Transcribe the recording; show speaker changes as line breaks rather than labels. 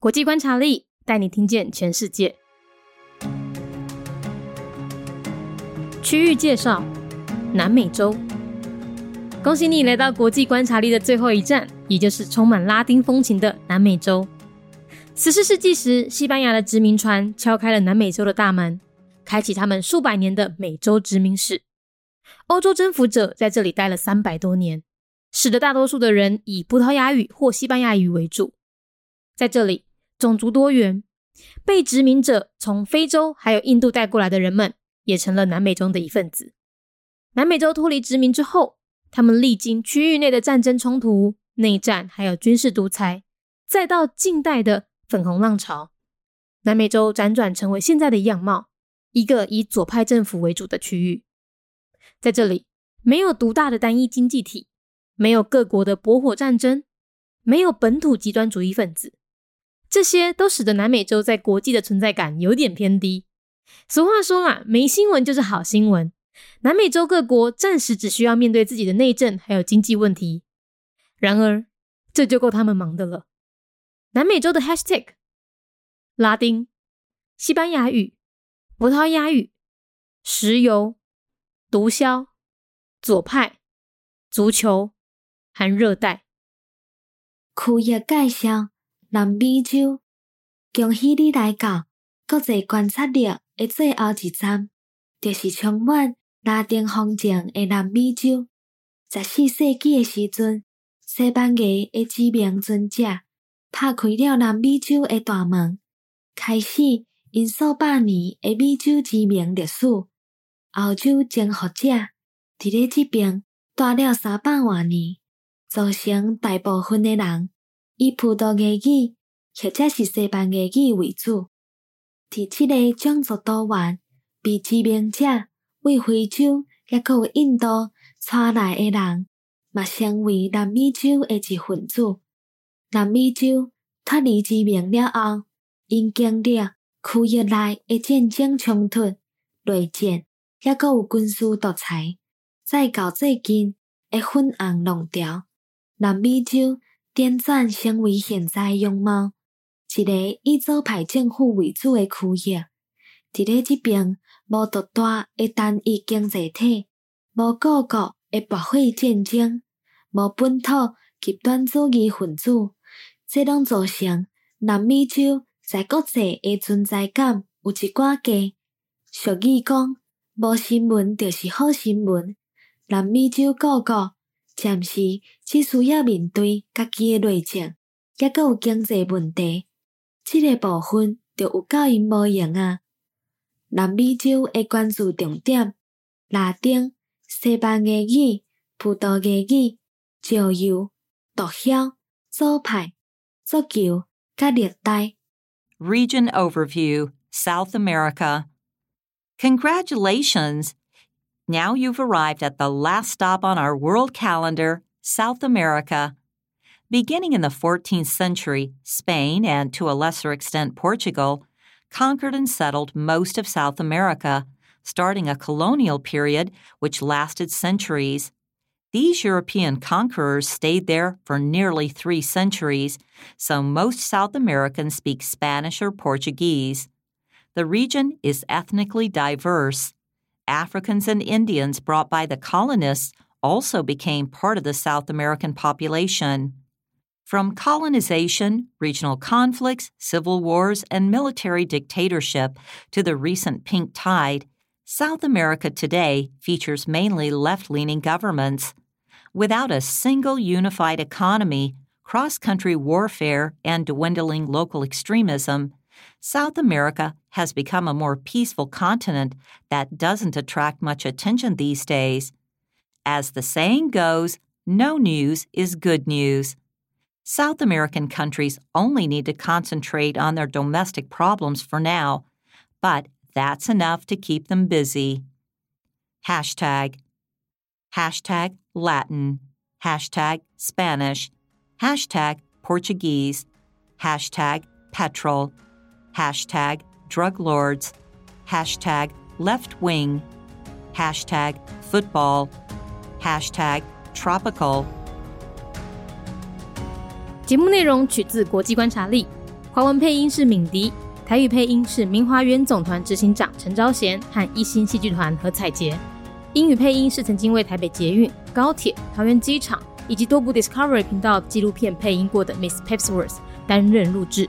国际观察力带你听见全世界。区域介绍：南美洲。恭喜你来到国际观察力的最后一站，也就是充满拉丁风情的南美洲。十四世纪时，西班牙的殖民船敲开了南美洲的大门，开启他们数百年的美洲殖民史。欧洲征服者在这里待了三百多年，使得大多数的人以葡萄牙语或西班牙语为主。在这里，种族多元，被殖民者从非洲还有印度带过来的人们，也成了南美中的一份子。南美洲脱离殖民之后，他们历经区域内的战争冲突、内战，还有军事独裁，再到近代的粉红浪潮，南美洲辗转成为现在的样貌，一个以左派政府为主的区域。在这里，没有独大的单一经济体，没有各国的博火战争，没有本土极端主义分子。这些都使得南美洲在国际的存在感有点偏低。俗话说啦，没新闻就是好新闻。南美洲各国暂时只需要面对自己的内政还有经济问题，然而这就够他们忙的了。南美洲的 Hashtag，拉丁、西班牙语、葡萄牙语、石油、毒枭、左派、足球、含热带。
区域介绍。南美洲，恭喜你来到国际观察力的最后一站，就是充满拉丁风情的南美洲。十四世纪的时阵，西班牙的殖民尊者拍开了南美洲的大门，开始因数百年的美洲殖民历史。欧洲征服者伫咧即边待了三百多年，造成大部分的人。以葡萄牙语或者是西班牙语为主。伫即个种族多元、被殖民者为非洲也个有印度带来的人，嘛成为南美洲的一份子。南美洲脱离殖民了后，因经历区域内的战争冲突、内战，也个有军事独裁，再到最近的粉红浪潮，南美洲。点转成为现在样貌，一个以左派政府为主的区域。伫咧即边，无独大的单一经济体，无各国的爆发战争，无本土极端主义分子，这拢造成南美洲在国际的存在感有一寡低。俗语讲，无新闻就是好新闻。南美洲各国。暂时只需要面对家己的内情，也阁有经济问题，即个部分就有够因无用啊。南美洲的关注重点：拉丁、西班牙语、葡萄牙语、石油、毒枭、左派、足球、甲热带。
Region overview: South America. Congratulations! Now you've arrived at the last stop on our world calendar, South America. Beginning in the 14th century, Spain, and to a lesser extent Portugal, conquered and settled most of South America, starting a colonial period which lasted centuries. These European conquerors stayed there for nearly three centuries, so most South Americans speak Spanish or Portuguese. The region is ethnically diverse. Africans and Indians brought by the colonists also became part of the South American population. From colonization, regional conflicts, civil wars, and military dictatorship to the recent pink tide, South America today features mainly left leaning governments. Without a single unified economy, cross country warfare, and dwindling local extremism, South America has become a more peaceful continent that doesn't attract much attention these days. As the saying goes, no news is good news. South American countries only need to concentrate on their domestic problems for now, but that's enough to keep them busy. Hashtag. Hashtag Latin. Hashtag Spanish. Hashtag Portuguese. Hashtag petrol hashtag drug lords, hashtag left wing, hashtag football, hashtag tropical。
节目内容取自国际观察力，华文配音是敏迪，台语配音是明华园总团执行长陈昭贤和一心戏剧团何彩杰，英语配音是曾经为台北捷运、高铁、桃园机场以及多部 Discovery 频道纪录片配音过的 Miss Pepsworth 担任录制。